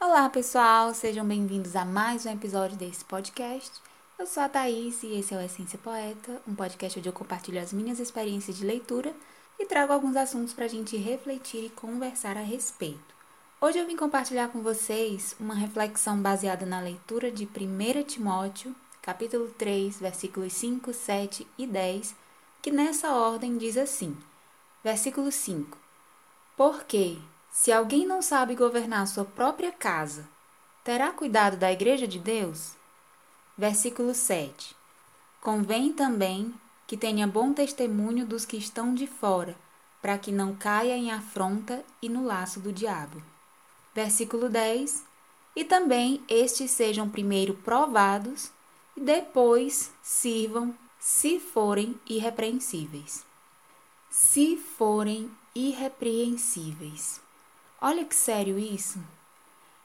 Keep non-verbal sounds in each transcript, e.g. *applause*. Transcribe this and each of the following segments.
Olá pessoal, sejam bem-vindos a mais um episódio desse podcast. Eu sou a Thaís e esse é o Essência Poeta, um podcast onde eu compartilho as minhas experiências de leitura e trago alguns assuntos para a gente refletir e conversar a respeito. Hoje eu vim compartilhar com vocês uma reflexão baseada na leitura de 1 Timóteo, capítulo 3, versículos 5, 7 e 10, que nessa ordem diz assim: Versículo 5: Porque, se alguém não sabe governar sua própria casa, terá cuidado da igreja de Deus? Versículo 7: Convém também que tenha bom testemunho dos que estão de fora, para que não caia em afronta e no laço do diabo. Versículo 10: E também estes sejam primeiro provados e depois sirvam, se forem irrepreensíveis. Se forem irrepreensíveis. Olha que sério isso!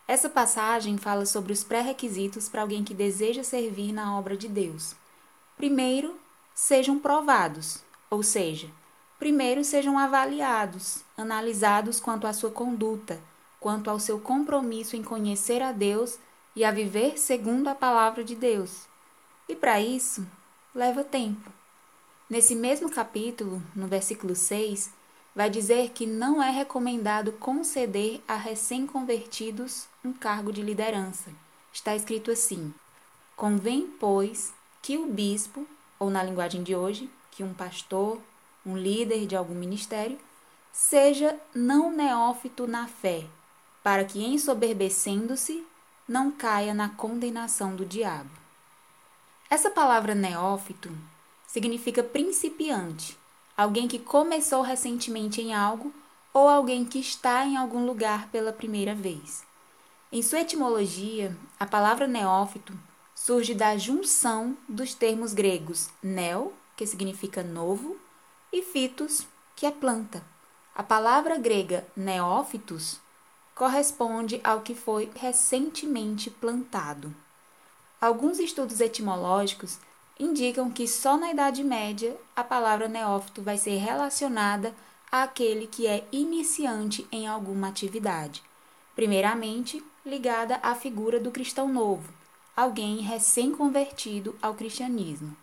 Essa passagem fala sobre os pré-requisitos para alguém que deseja servir na obra de Deus. Primeiro, sejam provados, ou seja, primeiro sejam avaliados, analisados quanto à sua conduta, quanto ao seu compromisso em conhecer a Deus e a viver segundo a palavra de Deus. E para isso, leva tempo. Nesse mesmo capítulo, no versículo 6, vai dizer que não é recomendado conceder a recém-convertidos um cargo de liderança. Está escrito assim: Convém, pois, que o bispo ou na linguagem de hoje, que um pastor, um líder de algum ministério, seja não neófito na fé, para que, ensoberbecendo-se, não caia na condenação do diabo. Essa palavra neófito significa principiante, alguém que começou recentemente em algo ou alguém que está em algum lugar pela primeira vez. Em sua etimologia, a palavra neófito surge da junção dos termos gregos neo, que significa novo, e fitos, que é planta. A palavra grega neófitos corresponde ao que foi recentemente plantado. Alguns estudos etimológicos indicam que só na Idade Média a palavra neófito vai ser relacionada àquele que é iniciante em alguma atividade, primeiramente ligada à figura do cristão novo, alguém recém-convertido ao cristianismo.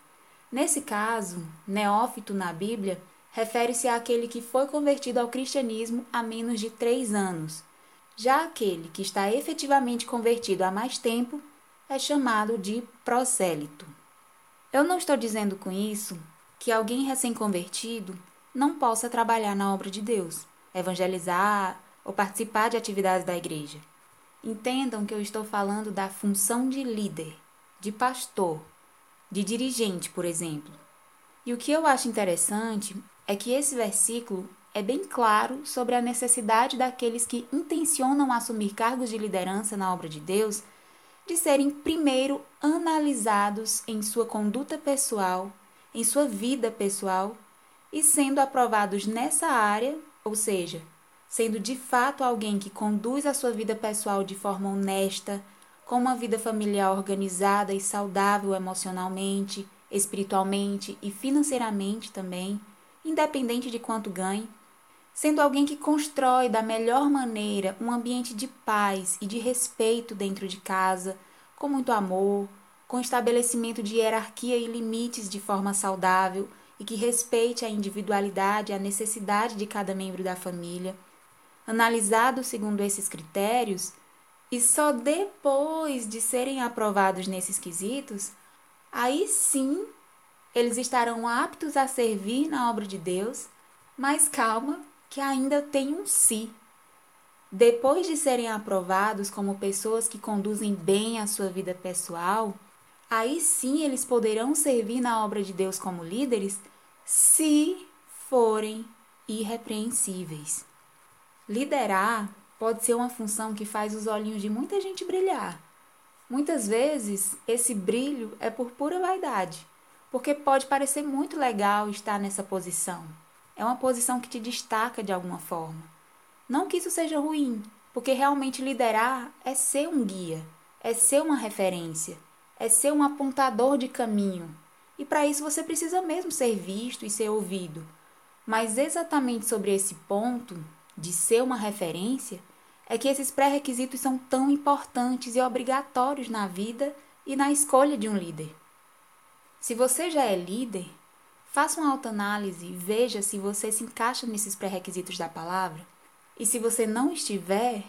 Nesse caso, neófito na Bíblia refere-se àquele que foi convertido ao cristianismo há menos de três anos. Já aquele que está efetivamente convertido há mais tempo é chamado de prosélito. Eu não estou dizendo com isso que alguém recém-convertido não possa trabalhar na obra de Deus, evangelizar ou participar de atividades da igreja. Entendam que eu estou falando da função de líder, de pastor, de dirigente, por exemplo. E o que eu acho interessante é que esse versículo é bem claro sobre a necessidade daqueles que intencionam assumir cargos de liderança na obra de Deus de serem primeiro analisados em sua conduta pessoal, em sua vida pessoal e sendo aprovados nessa área, ou seja, sendo de fato alguém que conduz a sua vida pessoal de forma honesta, com uma vida familiar organizada e saudável emocionalmente, espiritualmente e financeiramente também, independente de quanto ganhe, sendo alguém que constrói da melhor maneira um ambiente de paz e de respeito dentro de casa, com muito amor, com estabelecimento de hierarquia e limites de forma saudável e que respeite a individualidade e a necessidade de cada membro da família. Analisados segundo esses critérios, e só depois de serem aprovados nesses quesitos, aí sim eles estarão aptos a servir na obra de Deus, mas calma, que ainda tem um si. Depois de serem aprovados como pessoas que conduzem bem a sua vida pessoal, aí sim eles poderão servir na obra de Deus como líderes se forem irrepreensíveis. Liderar pode ser uma função que faz os olhinhos de muita gente brilhar. Muitas vezes, esse brilho é por pura vaidade, porque pode parecer muito legal estar nessa posição. É uma posição que te destaca de alguma forma. Não que isso seja ruim, porque realmente liderar é ser um guia, é ser uma referência, é ser um apontador de caminho. E para isso você precisa mesmo ser visto e ser ouvido. Mas exatamente sobre esse ponto, de ser uma referência, é que esses pré-requisitos são tão importantes e obrigatórios na vida e na escolha de um líder. Se você já é líder, faça uma autoanálise e veja se você se encaixa nesses pré-requisitos da palavra. E se você não estiver,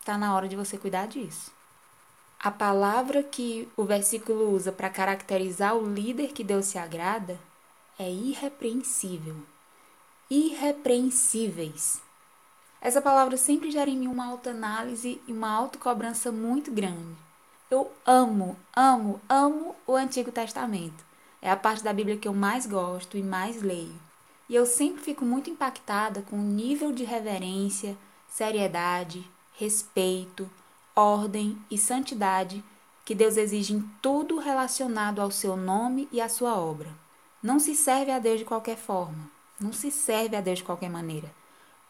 está na hora de você cuidar disso. A palavra que o versículo usa para caracterizar o líder que Deus se agrada é irrepreensível. Irrepreensíveis. Essa palavra sempre gera em mim uma autoanálise e uma autocobrança muito grande. Eu amo, amo, amo o Antigo Testamento. É a parte da Bíblia que eu mais gosto e mais leio. E eu sempre fico muito impactada com o nível de reverência, seriedade, respeito, ordem e santidade que Deus exige em tudo relacionado ao seu nome e à sua obra. Não se serve a Deus de qualquer forma, não se serve a Deus de qualquer maneira.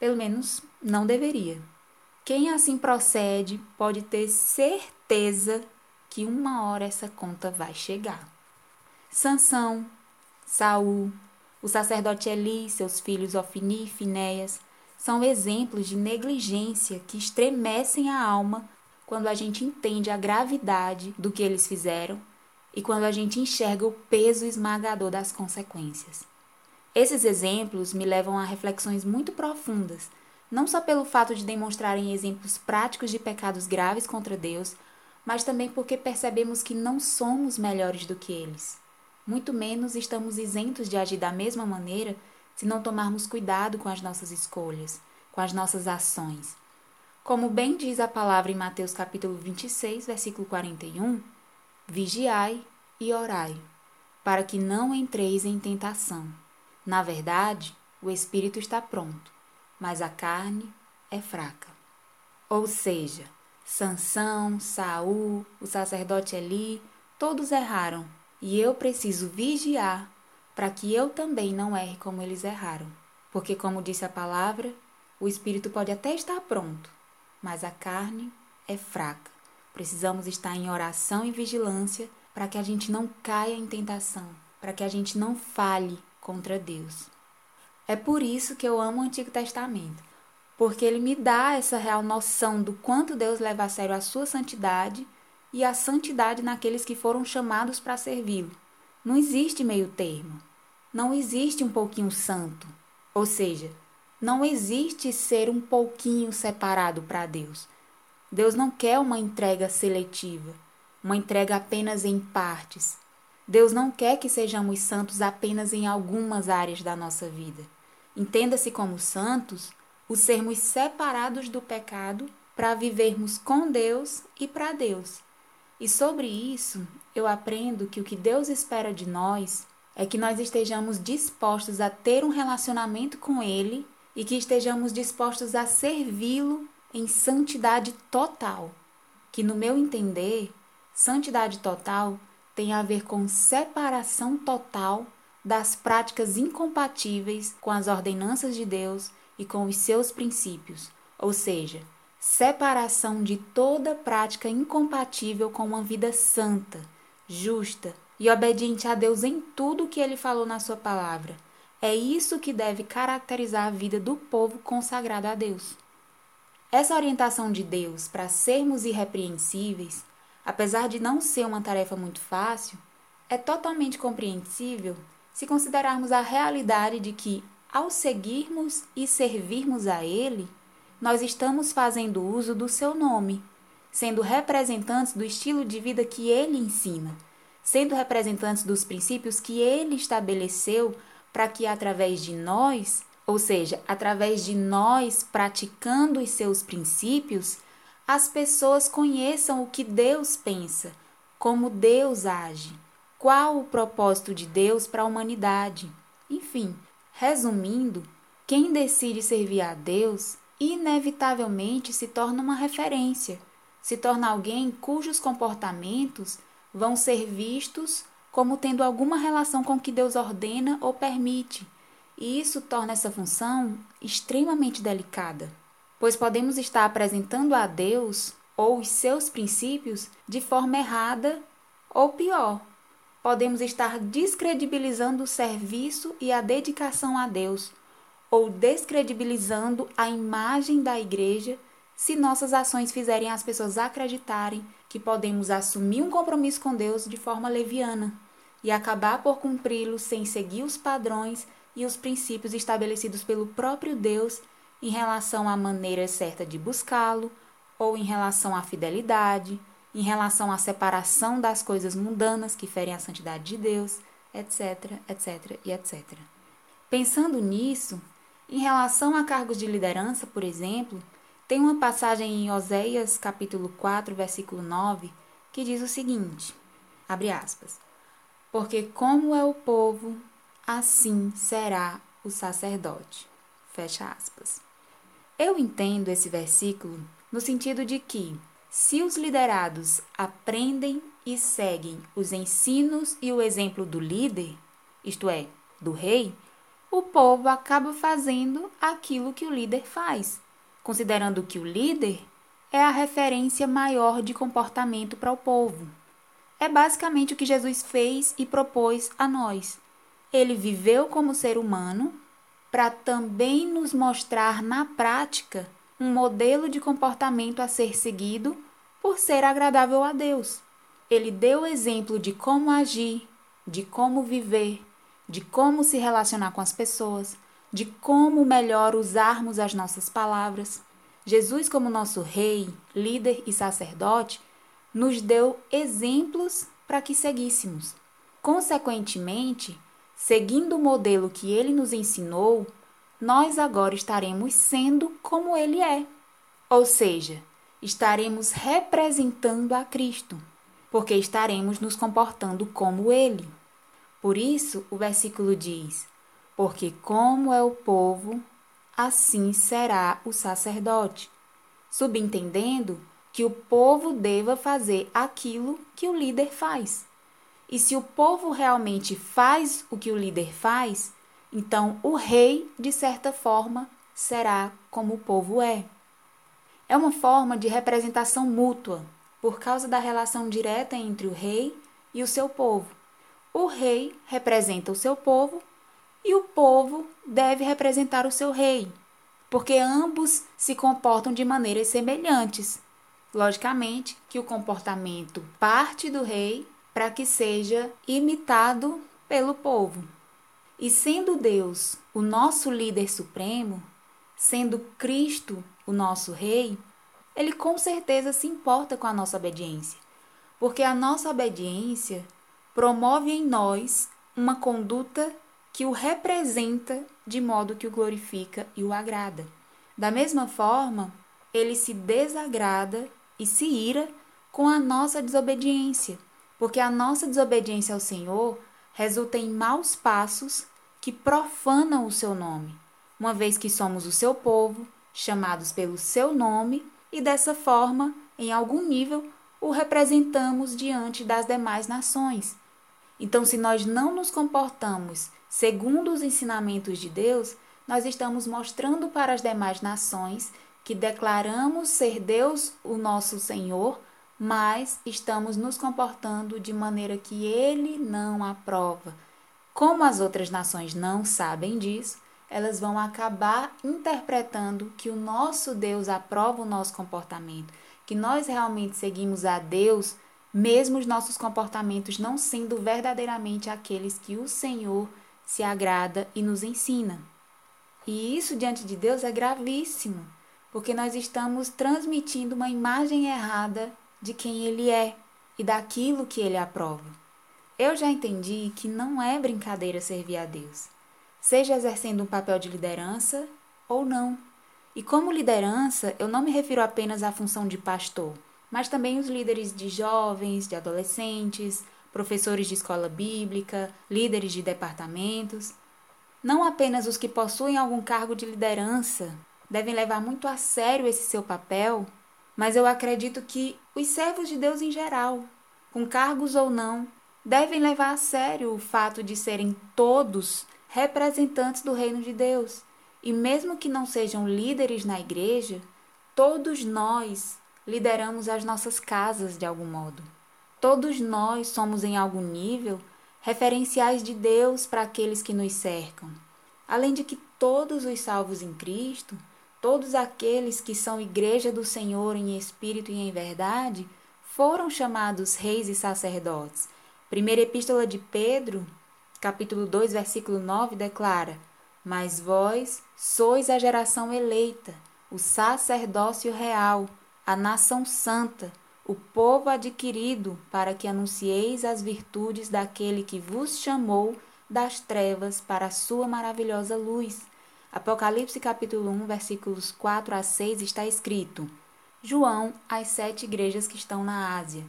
Pelo menos não deveria. Quem assim procede pode ter certeza que uma hora essa conta vai chegar. Sansão, Saul, o sacerdote Eli, seus filhos Ofni e Finéias são exemplos de negligência que estremecem a alma quando a gente entende a gravidade do que eles fizeram e quando a gente enxerga o peso esmagador das consequências. Esses exemplos me levam a reflexões muito profundas, não só pelo fato de demonstrarem exemplos práticos de pecados graves contra Deus, mas também porque percebemos que não somos melhores do que eles. Muito menos estamos isentos de agir da mesma maneira se não tomarmos cuidado com as nossas escolhas, com as nossas ações. Como bem diz a palavra em Mateus capítulo 26, versículo 41, vigiai e orai, para que não entreis em tentação. Na verdade, o espírito está pronto, mas a carne é fraca. Ou seja, Sansão, Saul, o sacerdote Eli, todos erraram, e eu preciso vigiar para que eu também não erre como eles erraram. Porque como disse a palavra, o espírito pode até estar pronto, mas a carne é fraca. Precisamos estar em oração e vigilância para que a gente não caia em tentação, para que a gente não fale contra Deus. É por isso que eu amo o Antigo Testamento, porque ele me dá essa real noção do quanto Deus leva a sério a sua santidade e a santidade naqueles que foram chamados para servi-lo. Não existe meio termo. Não existe um pouquinho santo. Ou seja, não existe ser um pouquinho separado para Deus. Deus não quer uma entrega seletiva, uma entrega apenas em partes. Deus não quer que sejamos santos apenas em algumas áreas da nossa vida. Entenda-se como santos o sermos separados do pecado para vivermos com Deus e para Deus. E sobre isso, eu aprendo que o que Deus espera de nós é que nós estejamos dispostos a ter um relacionamento com Ele e que estejamos dispostos a servi-lo em santidade total. Que, no meu entender, santidade total tem a ver com separação total das práticas incompatíveis com as ordenanças de Deus e com os seus princípios, ou seja, separação de toda prática incompatível com uma vida santa, justa e obediente a Deus em tudo o que ele falou na sua palavra. É isso que deve caracterizar a vida do povo consagrado a Deus. Essa orientação de Deus para sermos irrepreensíveis apesar de não ser uma tarefa muito fácil, é totalmente compreensível se considerarmos a realidade de que, ao seguirmos e servirmos a Ele, nós estamos fazendo uso do seu nome, sendo representantes do estilo de vida que Ele ensina, sendo representantes dos princípios que Ele estabeleceu para que, através de nós, ou seja, através de nós praticando os seus princípios, as pessoas conheçam o que Deus pensa, como Deus age, qual o propósito de Deus para a humanidade. Enfim, resumindo, quem decide servir a Deus inevitavelmente se torna uma referência, se torna alguém cujos comportamentos vão ser vistos como tendo alguma relação com o que Deus ordena ou permite, e isso torna essa função extremamente delicada pois podemos estar apresentando a Deus ou os seus princípios de forma errada Ou pior, podemos estar descredibilizando o serviço e a dedicação a Deus, ou descredibilizando a imagem da igreja se nossas ações fizerem as pessoas acreditarem que podemos assumir um compromisso com Deus de forma leviana e acabar por cumpri-lo sem seguir os padrões e os princípios estabelecidos pelo próprio Deus em relação à maneira certa de buscá-lo, ou em relação à fidelidade, em relação à separação das coisas mundanas que ferem a santidade de Deus, etc, etc e etc. Pensando nisso, em relação a cargos de liderança, por exemplo, tem uma passagem em Oséias capítulo 4, versículo 9, que diz o seguinte: abre aspas. Porque como é o povo, assim será o sacerdote. Fecha aspas. Eu entendo esse versículo no sentido de que, se os liderados aprendem e seguem os ensinos e o exemplo do líder, isto é, do rei, o povo acaba fazendo aquilo que o líder faz, considerando que o líder é a referência maior de comportamento para o povo. É basicamente o que Jesus fez e propôs a nós. Ele viveu como ser humano para também nos mostrar na prática um modelo de comportamento a ser seguido por ser agradável a Deus. Ele deu exemplo de como agir, de como viver, de como se relacionar com as pessoas, de como melhor usarmos as nossas palavras. Jesus, como nosso rei, líder e sacerdote, nos deu exemplos para que seguíssemos. Consequentemente, seguindo o modelo que ele nos ensinou, nós agora estaremos sendo como ele é. Ou seja, estaremos representando a Cristo, porque estaremos nos comportando como ele. Por isso, o versículo diz: Porque como é o povo, assim será o sacerdote. Subentendendo que o povo deva fazer aquilo que o líder faz. E se o povo realmente faz o que o líder faz, então o rei, de certa forma, será como o povo é. É uma forma de representação mútua, por causa da relação direta entre o rei e o seu povo. O rei representa o seu povo e o povo deve representar o seu rei, porque ambos se comportam de maneiras semelhantes. Logicamente que o comportamento parte do rei para que seja imitado pelo povo. E sendo Deus o nosso líder supremo, sendo Cristo o nosso rei, ele com certeza se importa com a nossa obediência, porque a nossa obediência promove em nós uma conduta que o representa de modo que o glorifica e o agrada. Da mesma forma, ele se desagrada e se ira com a nossa desobediência porque a nossa desobediência ao Senhor resulta em maus passos que profanam o seu nome, uma vez que somos o seu povo, chamados pelo seu nome, e dessa forma, em algum nível, o representamos diante das demais nações. Então, se nós não nos comportamos segundo os ensinamentos de Deus, nós estamos mostrando para as demais nações que declaramos ser Deus o nosso Senhor mas estamos nos comportando de maneira que ele não aprova. Como as outras nações não sabem disso, elas vão acabar interpretando que o nosso Deus aprova o nosso comportamento, que nós realmente seguimos a Deus, mesmo os nossos comportamentos não sendo verdadeiramente aqueles que o Senhor se agrada e nos ensina. E isso diante de Deus é gravíssimo, porque nós estamos transmitindo uma imagem errada de quem ele é e daquilo que ele aprova. Eu já entendi que não é brincadeira servir a Deus, seja exercendo um papel de liderança ou não. E como liderança, eu não me refiro apenas à função de pastor, mas também os líderes de jovens, de adolescentes, professores de escola bíblica, líderes de departamentos. Não apenas os que possuem algum cargo de liderança devem levar muito a sério esse seu papel mas eu acredito que os servos de Deus em geral, com cargos ou não, devem levar a sério o fato de serem todos representantes do reino de Deus. E mesmo que não sejam líderes na igreja, todos nós lideramos as nossas casas de algum modo. Todos nós somos, em algum nível, referenciais de Deus para aqueles que nos cercam. Além de que todos os salvos em Cristo, todos aqueles que são igreja do Senhor em espírito e em verdade, foram chamados reis e sacerdotes. Primeira Epístola de Pedro, capítulo 2, versículo 9, declara: Mas vós sois a geração eleita, o sacerdócio real, a nação santa, o povo adquirido, para que anuncieis as virtudes daquele que vos chamou das trevas para a sua maravilhosa luz. Apocalipse capítulo 1, versículos 4 a 6 está escrito: João às sete igrejas que estão na Ásia.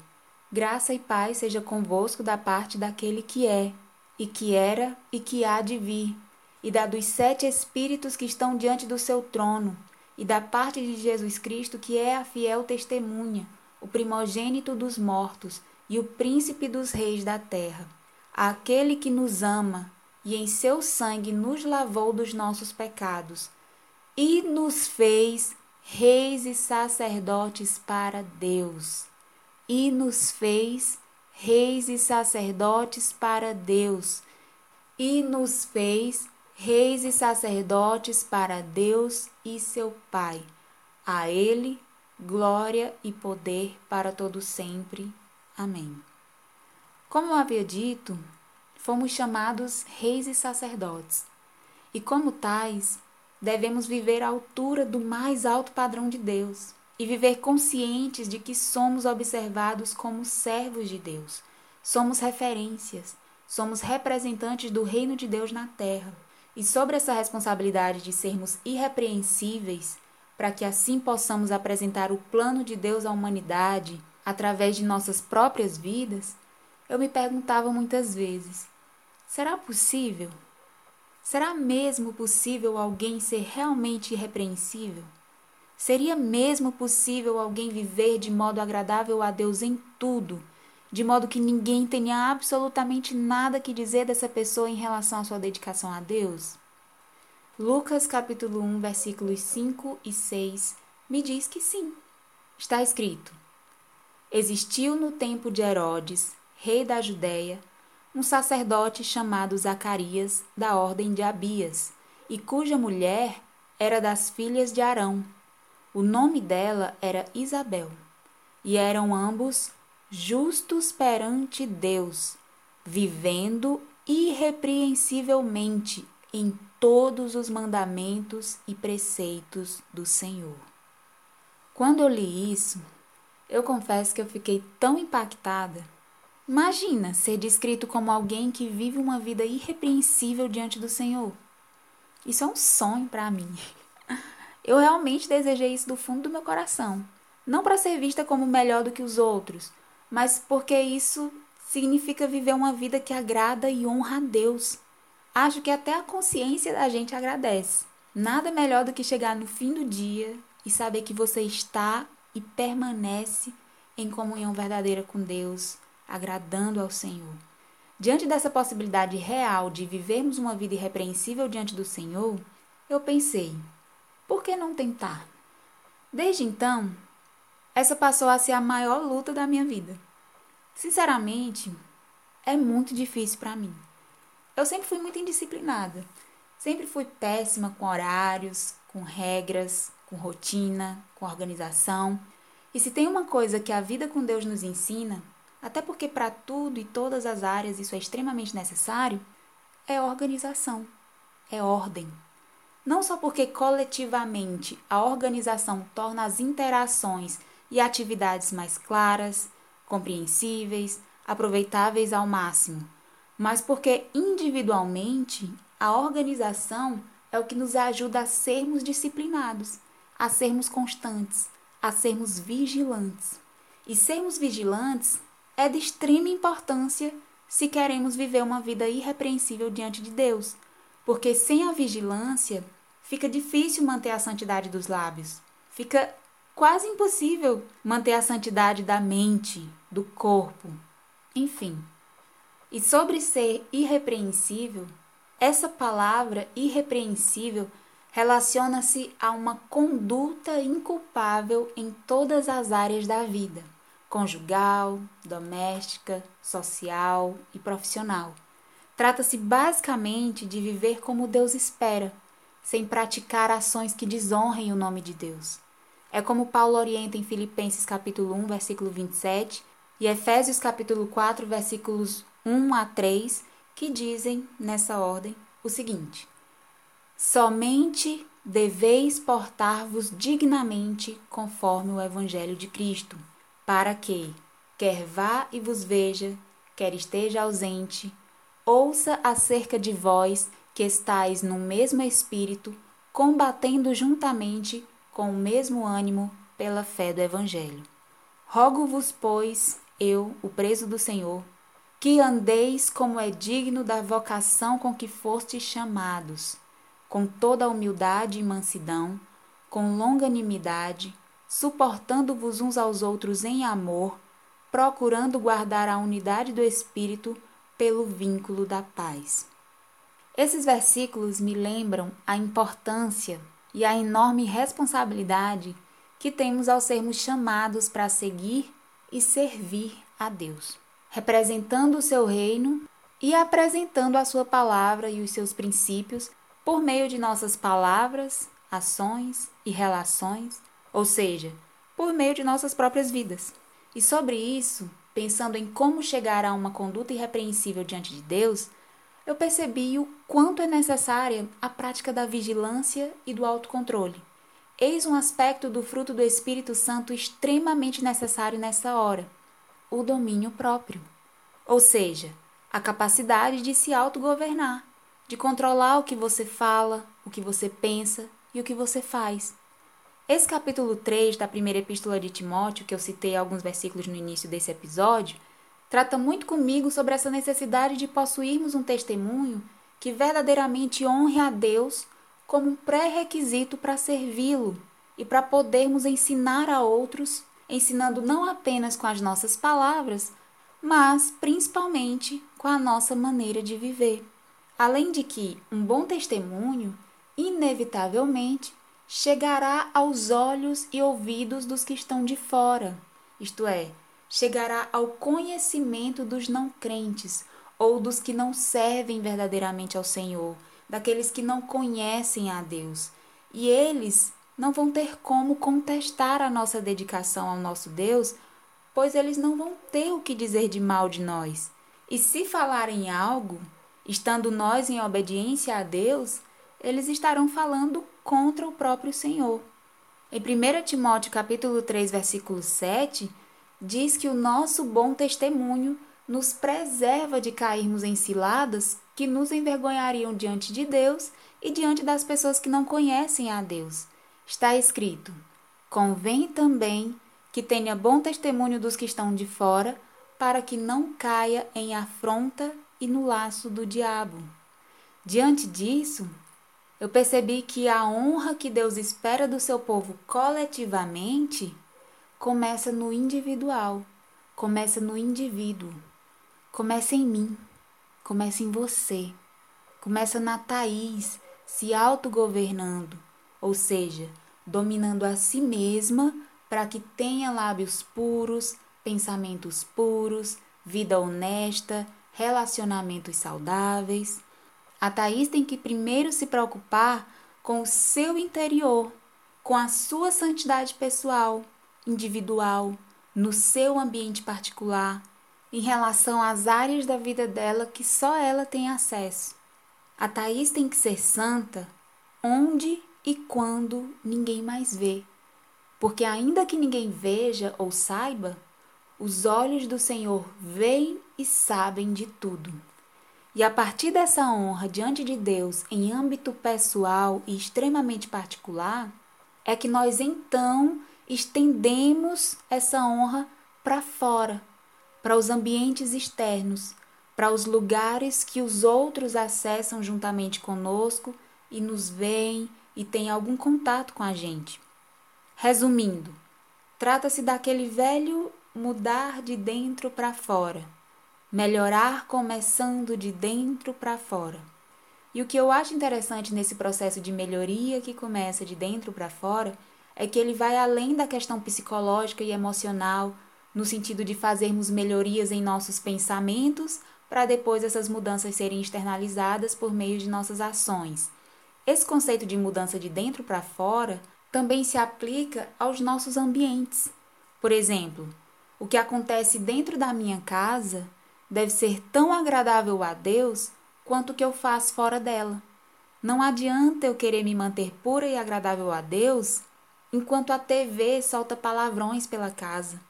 Graça e paz seja convosco da parte daquele que é, e que era, e que há de vir, e da dos sete espíritos que estão diante do seu trono, e da parte de Jesus Cristo, que é a fiel testemunha, o primogênito dos mortos e o príncipe dos reis da terra, aquele que nos ama e em seu sangue nos lavou dos nossos pecados e nos fez reis e sacerdotes para Deus. E nos fez reis e sacerdotes para Deus. E nos fez reis e sacerdotes para Deus e seu Pai. A Ele glória e poder para todo sempre. Amém. Como eu havia dito, fomos chamados reis e sacerdotes, e como tais, devemos viver à altura do mais alto padrão de Deus e viver conscientes de que somos observados como servos de Deus. Somos referências, somos representantes do reino de Deus na terra. E sobre essa responsabilidade de sermos irrepreensíveis, para que assim possamos apresentar o plano de Deus à humanidade através de nossas próprias vidas, eu me perguntava muitas vezes: será possível? Será mesmo possível alguém ser realmente irrepreensível? Seria mesmo possível alguém viver de modo agradável a Deus em tudo, de modo que ninguém tenha absolutamente nada que dizer dessa pessoa em relação à sua dedicação a Deus? Lucas capítulo 1, versículos 5 e 6 me diz que sim. Está escrito: Existiu no tempo de Herodes, rei da Judéia, um sacerdote chamado Zacarias, da ordem de Abias, e cuja mulher era das filhas de Arão. O nome dela era Isabel, e eram ambos justos perante Deus, vivendo irrepreensivelmente em todos os mandamentos e preceitos do Senhor. Quando eu li isso, eu confesso que eu fiquei tão impactada. Imagina ser descrito como alguém que vive uma vida irrepreensível diante do Senhor. Isso é um sonho para mim. *laughs* Eu realmente desejei isso do fundo do meu coração. Não para ser vista como melhor do que os outros, mas porque isso significa viver uma vida que agrada e honra a Deus acho que até a consciência da gente agradece. Nada melhor do que chegar no fim do dia e saber que você está e permanece em comunhão verdadeira com Deus, agradando ao Senhor. Diante dessa possibilidade real de vivermos uma vida irrepreensível diante do Senhor, eu pensei: por que não tentar? Desde então, essa passou a ser a maior luta da minha vida. Sinceramente, é muito difícil para mim. Eu sempre fui muito indisciplinada. Sempre fui péssima com horários, com regras, com rotina, com organização. E se tem uma coisa que a vida com Deus nos ensina, até porque para tudo e todas as áreas isso é extremamente necessário, é organização, é ordem. Não só porque coletivamente a organização torna as interações e atividades mais claras, compreensíveis, aproveitáveis ao máximo, mas porque individualmente a organização é o que nos ajuda a sermos disciplinados, a sermos constantes, a sermos vigilantes. E sermos vigilantes é de extrema importância se queremos viver uma vida irrepreensível diante de Deus, porque sem a vigilância fica difícil manter a santidade dos lábios, fica quase impossível manter a santidade da mente, do corpo, enfim. E sobre ser irrepreensível, essa palavra irrepreensível relaciona-se a uma conduta inculpável em todas as áreas da vida. conjugal, doméstica, social e profissional. Trata-se basicamente de viver como Deus espera, sem praticar ações que desonrem o nome de Deus. É como Paulo orienta em Filipenses capítulo 1, versículo 27 e Efésios capítulo 4, versículos 1 a 3, que dizem, nessa ordem, o seguinte: Somente deveis portar-vos dignamente conforme o evangelho de Cristo, para que, quer vá e vos veja, quer esteja ausente, ouça acerca de vós que estáis no mesmo espírito, combatendo juntamente com o mesmo ânimo pela fé do Evangelho. Rogo-vos, pois, eu, o preso do Senhor, que andeis como é digno da vocação com que fostes chamados, com toda a humildade e mansidão, com longanimidade, suportando-vos uns aos outros em amor, procurando guardar a unidade do Espírito pelo vínculo da paz. Esses versículos me lembram a importância e a enorme responsabilidade que temos ao sermos chamados para seguir e servir a Deus, representando o seu reino e apresentando a sua palavra e os seus princípios por meio de nossas palavras, ações e relações, ou seja, por meio de nossas próprias vidas. E sobre isso, pensando em como chegar a uma conduta irrepreensível diante de Deus, eu percebi o quanto é necessária a prática da vigilância e do autocontrole. Eis um aspecto do fruto do Espírito Santo extremamente necessário nessa hora: o domínio próprio. Ou seja, a capacidade de se autogovernar, de controlar o que você fala, o que você pensa e o que você faz. Esse capítulo 3 da primeira epístola de Timóteo, que eu citei alguns versículos no início desse episódio, trata muito comigo sobre essa necessidade de possuirmos um testemunho que verdadeiramente honre a Deus como um pré-requisito para servi-lo e para podermos ensinar a outros, ensinando não apenas com as nossas palavras, mas principalmente com a nossa maneira de viver. Além de que um bom testemunho, inevitavelmente, chegará aos olhos e ouvidos dos que estão de fora, isto é, chegará ao conhecimento dos não crentes ou dos que não servem verdadeiramente ao Senhor, daqueles que não conhecem a Deus. E eles não vão ter como contestar a nossa dedicação ao nosso Deus, pois eles não vão ter o que dizer de mal de nós. E se falarem algo, estando nós em obediência a Deus, eles estarão falando contra o próprio Senhor. Em 1 Timóteo capítulo 3, versículo 7, diz que o nosso bom testemunho nos preserva de cairmos em ciladas que nos envergonhariam diante de Deus e diante das pessoas que não conhecem a Deus. Está escrito: Convém também que tenha bom testemunho dos que estão de fora, para que não caia em afronta e no laço do diabo. Diante disso, eu percebi que a honra que Deus espera do seu povo coletivamente começa no individual, começa no indivíduo, começa em mim, começa em você, começa na Thaís se autogovernando, ou seja, dominando a si mesma para que tenha lábios puros, pensamentos puros, vida honesta, relacionamentos saudáveis. A Thaís tem que primeiro se preocupar com o seu interior, com a sua santidade pessoal, individual, no seu ambiente particular, em relação às áreas da vida dela que só ela tem acesso. A Thaís tem que ser santa onde e quando ninguém mais vê. Porque, ainda que ninguém veja ou saiba, os olhos do Senhor veem e sabem de tudo. E a partir dessa honra diante de Deus em âmbito pessoal e extremamente particular, é que nós então estendemos essa honra para fora, para os ambientes externos, para os lugares que os outros acessam juntamente conosco e nos veem e têm algum contato com a gente. Resumindo, trata-se daquele velho mudar de dentro para fora, melhorar começando de dentro para fora. E o que eu acho interessante nesse processo de melhoria que começa de dentro para fora é que ele vai além da questão psicológica e emocional no sentido de fazermos melhorias em nossos pensamentos para depois essas mudanças serem externalizadas por meio de nossas ações. Esse conceito de mudança de dentro para fora também se aplica aos nossos ambientes. Por exemplo, o que acontece dentro da minha casa deve ser tão agradável a Deus quanto o que eu faço fora dela. Não adianta eu querer me manter pura e agradável a Deus enquanto a TV solta palavrões pela casa,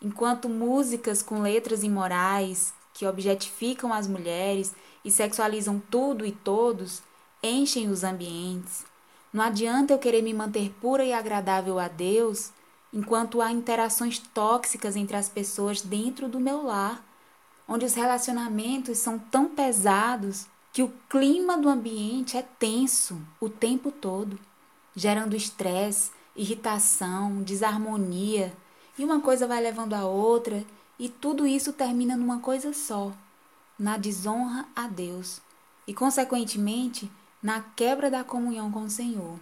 enquanto músicas com letras imorais que objetificam as mulheres e sexualizam tudo e todos enchem os ambientes. Não adianta eu querer me manter pura e agradável a Deus enquanto há interações tóxicas entre as pessoas dentro do meu lar, onde os relacionamentos são tão pesados que o clima do ambiente é tenso o tempo todo, gerando estresse, irritação, desarmonia, e uma coisa vai levando a outra, e tudo isso termina numa coisa só, na desonra a Deus, e consequentemente na quebra da comunhão com o Senhor.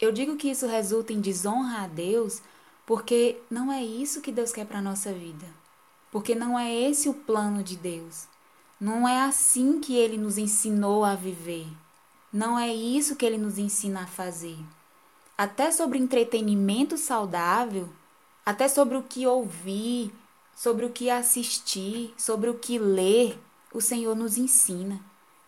Eu digo que isso resulta em desonra a Deus porque não é isso que Deus quer para a nossa vida. Porque não é esse o plano de Deus. Não é assim que ele nos ensinou a viver. Não é isso que ele nos ensina a fazer. Até sobre entretenimento saudável, até sobre o que ouvir, sobre o que assistir, sobre o que ler, o Senhor nos ensina.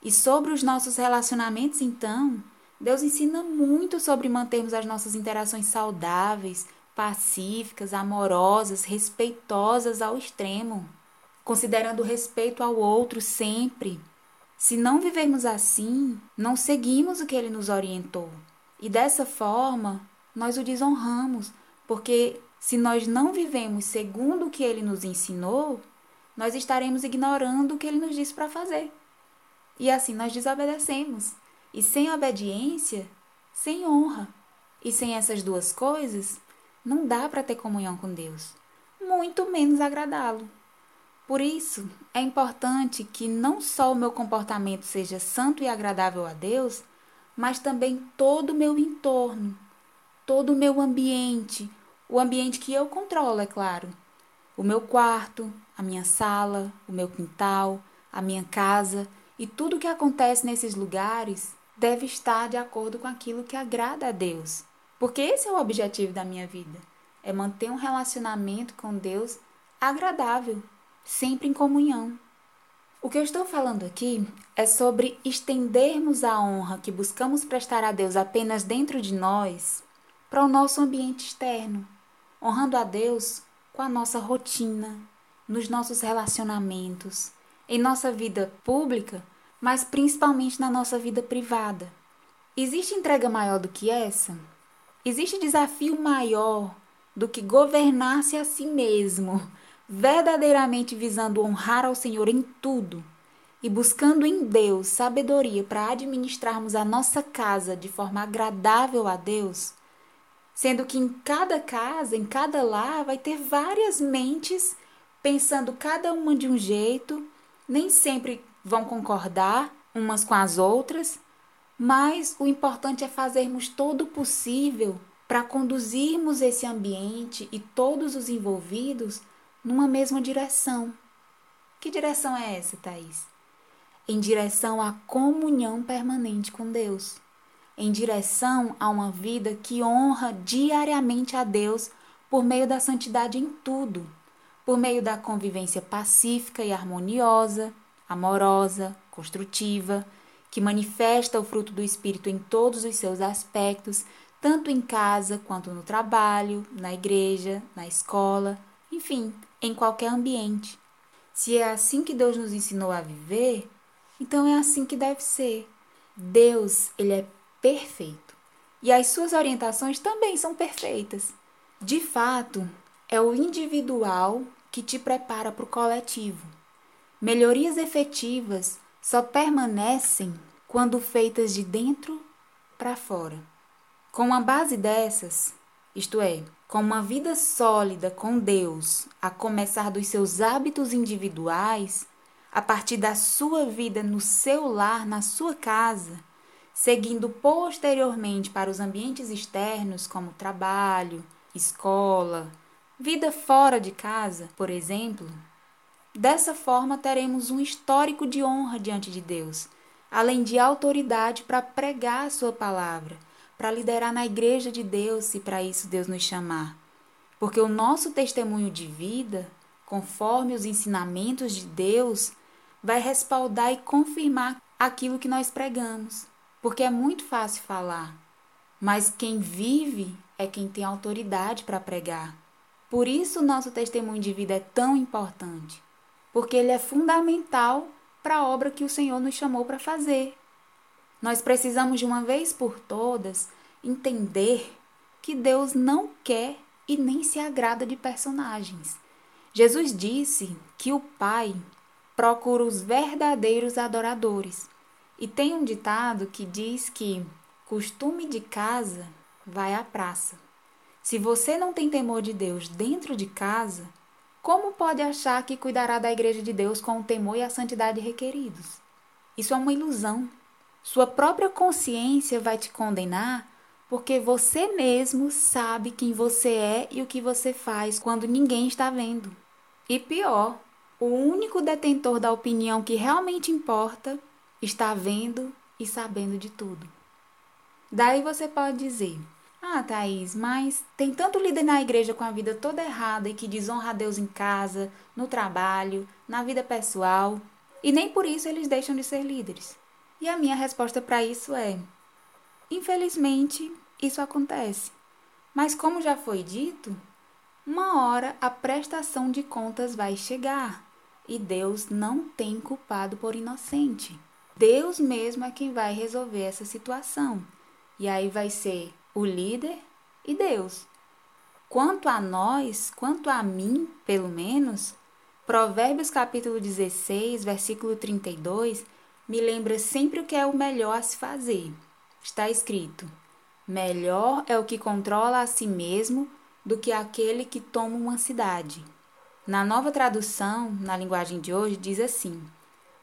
E sobre os nossos relacionamentos, então, Deus ensina muito sobre mantermos as nossas interações saudáveis, pacíficas, amorosas, respeitosas ao extremo, considerando o respeito ao outro sempre. Se não vivermos assim, não seguimos o que ele nos orientou. E dessa forma, nós o desonramos, porque se nós não vivemos segundo o que ele nos ensinou, nós estaremos ignorando o que ele nos disse para fazer. E assim nós desobedecemos. E sem obediência, sem honra. E sem essas duas coisas, não dá para ter comunhão com Deus, muito menos agradá-lo. Por isso, é importante que não só o meu comportamento seja santo e agradável a Deus, mas também todo o meu entorno, todo o meu ambiente, o ambiente que eu controlo, é claro. O meu quarto, a minha sala, o meu quintal, a minha casa e tudo o que acontece nesses lugares deve estar de acordo com aquilo que agrada a Deus. Porque esse é o objetivo da minha vida: é manter um relacionamento com Deus agradável, sempre em comunhão. O que eu estou falando aqui é sobre estendermos a honra que buscamos prestar a Deus apenas dentro de nós para o nosso ambiente externo, honrando a Deus com a nossa rotina, nos nossos relacionamentos, em nossa vida pública, mas principalmente na nossa vida privada. Existe entrega maior do que essa? Existe desafio maior do que governar-se a si mesmo, verdadeiramente visando honrar ao Senhor em tudo e buscando em Deus sabedoria para administrarmos a nossa casa de forma agradável a Deus? Sendo que em cada casa, em cada lar, vai ter várias mentes pensando cada uma de um jeito, nem sempre vão concordar umas com as outras, mas o importante é fazermos todo o possível para conduzirmos esse ambiente e todos os envolvidos numa mesma direção. Que direção é essa, Thaís? Em direção à comunhão permanente com Deus, em direção a uma vida que honra diariamente a Deus por meio da santidade em tudo, por meio da convivência pacífica e harmoniosa, amorosa, construtiva, que manifesta o fruto do Espírito em todos os seus aspectos, tanto em casa quanto no trabalho, na igreja, na escola, enfim, em qualquer ambiente. Se é assim que Deus nos ensinou a viver, então é assim que deve ser. Deus, ele é perfeito. E as suas orientações também são perfeitas. De fato, é o individual que te prepara para o coletivo. Melhorias efetivas só permanecem quando feitas de dentro para fora. Com uma base dessas, isto é, com uma vida sólida com Deus, a começar dos seus hábitos individuais, a partir da sua vida no seu lar, na sua casa, seguindo posteriormente para os ambientes externos como trabalho, escola, Vida fora de casa, por exemplo, dessa forma teremos um histórico de honra diante de Deus, além de autoridade para pregar a sua palavra, para liderar na igreja de Deus, se para isso Deus nos chamar. Porque o nosso testemunho de vida, conforme os ensinamentos de Deus, vai respaldar e confirmar aquilo que nós pregamos. Porque é muito fácil falar, mas quem vive é quem tem autoridade para pregar. Por isso, o nosso testemunho de vida é tão importante, porque ele é fundamental para a obra que o Senhor nos chamou para fazer. Nós precisamos, de uma vez por todas, entender que Deus não quer e nem se agrada de personagens. Jesus disse que o Pai procura os verdadeiros adoradores. E tem um ditado que diz que costume de casa vai à praça. Se você não tem temor de Deus dentro de casa, como pode achar que cuidará da igreja de Deus com o temor e a santidade requeridos? Isso é uma ilusão. Sua própria consciência vai te condenar porque você mesmo sabe quem você é e o que você faz quando ninguém está vendo. E pior, o único detentor da opinião que realmente importa está vendo e sabendo de tudo. Daí você pode dizer: Ah, Thaís, mas tem tanto líder na igreja com a vida toda errada e que desonra a Deus em casa, no trabalho, na vida pessoal, e nem por isso eles deixam de ser líderes. E a minha resposta para isso é: Infelizmente, isso acontece. Mas, como já foi dito, uma hora a prestação de contas vai chegar e Deus não tem culpado por inocente. Deus mesmo é quem vai resolver essa situação. E aí vai ser o líder e Deus. Quanto a nós, quanto a mim, pelo menos, Provérbios capítulo 16, versículo 32, me lembra sempre o que é o melhor a se fazer. Está escrito: Melhor é o que controla a si mesmo do que aquele que toma uma cidade. Na nova tradução, na linguagem de hoje, diz assim: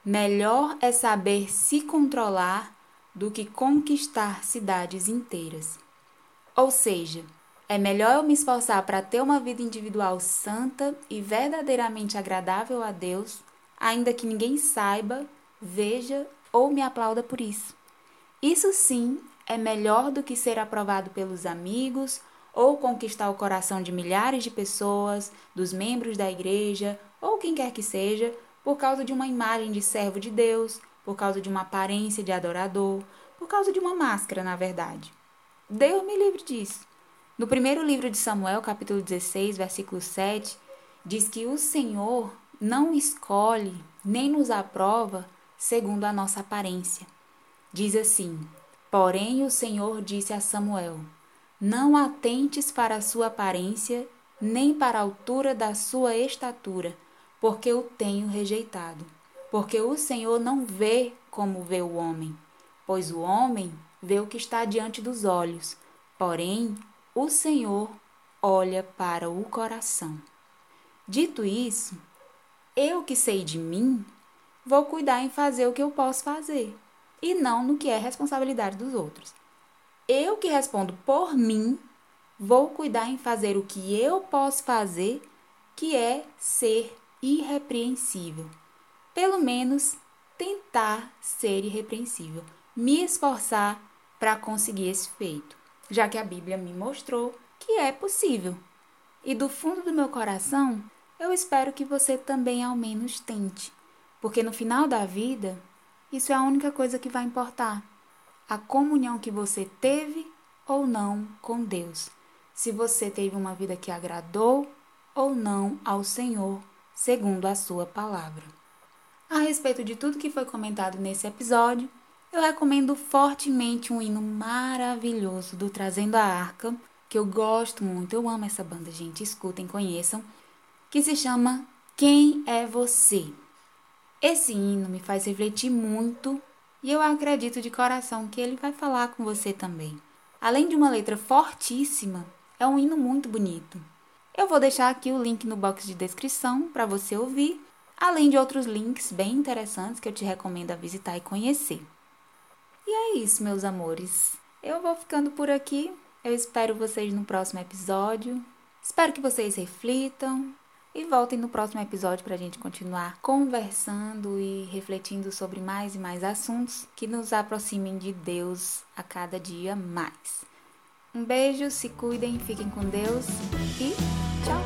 Melhor é saber se controlar do que conquistar cidades inteiras. Ou seja, é melhor eu me esforçar para ter uma vida individual santa e verdadeiramente agradável a Deus, ainda que ninguém saiba, veja ou me aplauda por isso. Isso sim é melhor do que ser aprovado pelos amigos ou conquistar o coração de milhares de pessoas, dos membros da igreja ou quem quer que seja, por causa de uma imagem de servo de Deus, por causa de uma aparência de adorador, por causa de uma máscara, na verdade. Deus me livre disso. No primeiro livro de Samuel, capítulo 16, versículo 7, diz que o Senhor não escolhe nem nos aprova segundo a nossa aparência, Diz assim: Porém, o Senhor disse a Samuel: Não atentes para a sua aparência, nem para a altura da sua estatura, porque o tenho rejeitado. Porque o Senhor não vê como vê o homem, pois o homem vê o que está diante dos olhos, porém o Senhor olha para o coração. Dito isso, eu que sei de mim, vou cuidar em fazer o que eu posso fazer e não no que é responsabilidade dos outros. Eu que respondo por mim, vou cuidar em fazer o que eu posso fazer, que é ser irrepreensível. Pelo menos tentar ser irrepreensível, me esforçar para conseguir esse feito, já que a Bíblia me mostrou que é possível. E do fundo do meu coração, eu espero que você também ao menos tente, porque no final da vida isso é a única coisa que vai importar. A comunhão que você teve ou não com Deus. Se você teve uma vida que agradou ou não ao Senhor, segundo a sua palavra. A respeito de tudo que foi comentado nesse episódio, eu recomendo fortemente um hino maravilhoso do Trazendo a Arca, que eu gosto muito, eu amo essa banda, gente, escutem, conheçam, que se chama Quem é Você? Esse hino me faz refletir muito e eu acredito de coração que ele vai falar com você também. Além de uma letra fortíssima, é um hino muito bonito. Eu vou deixar aqui o link no box de descrição para você ouvir, além de outros links bem interessantes que eu te recomendo a visitar e conhecer. E é isso, meus amores. Eu vou ficando por aqui. Eu espero vocês no próximo episódio. Espero que vocês reflitam e voltem no próximo episódio para a gente continuar conversando e refletindo sobre mais e mais assuntos que nos aproximem de Deus a cada dia mais. Um beijo, se cuidem, fiquem com Deus e tchau!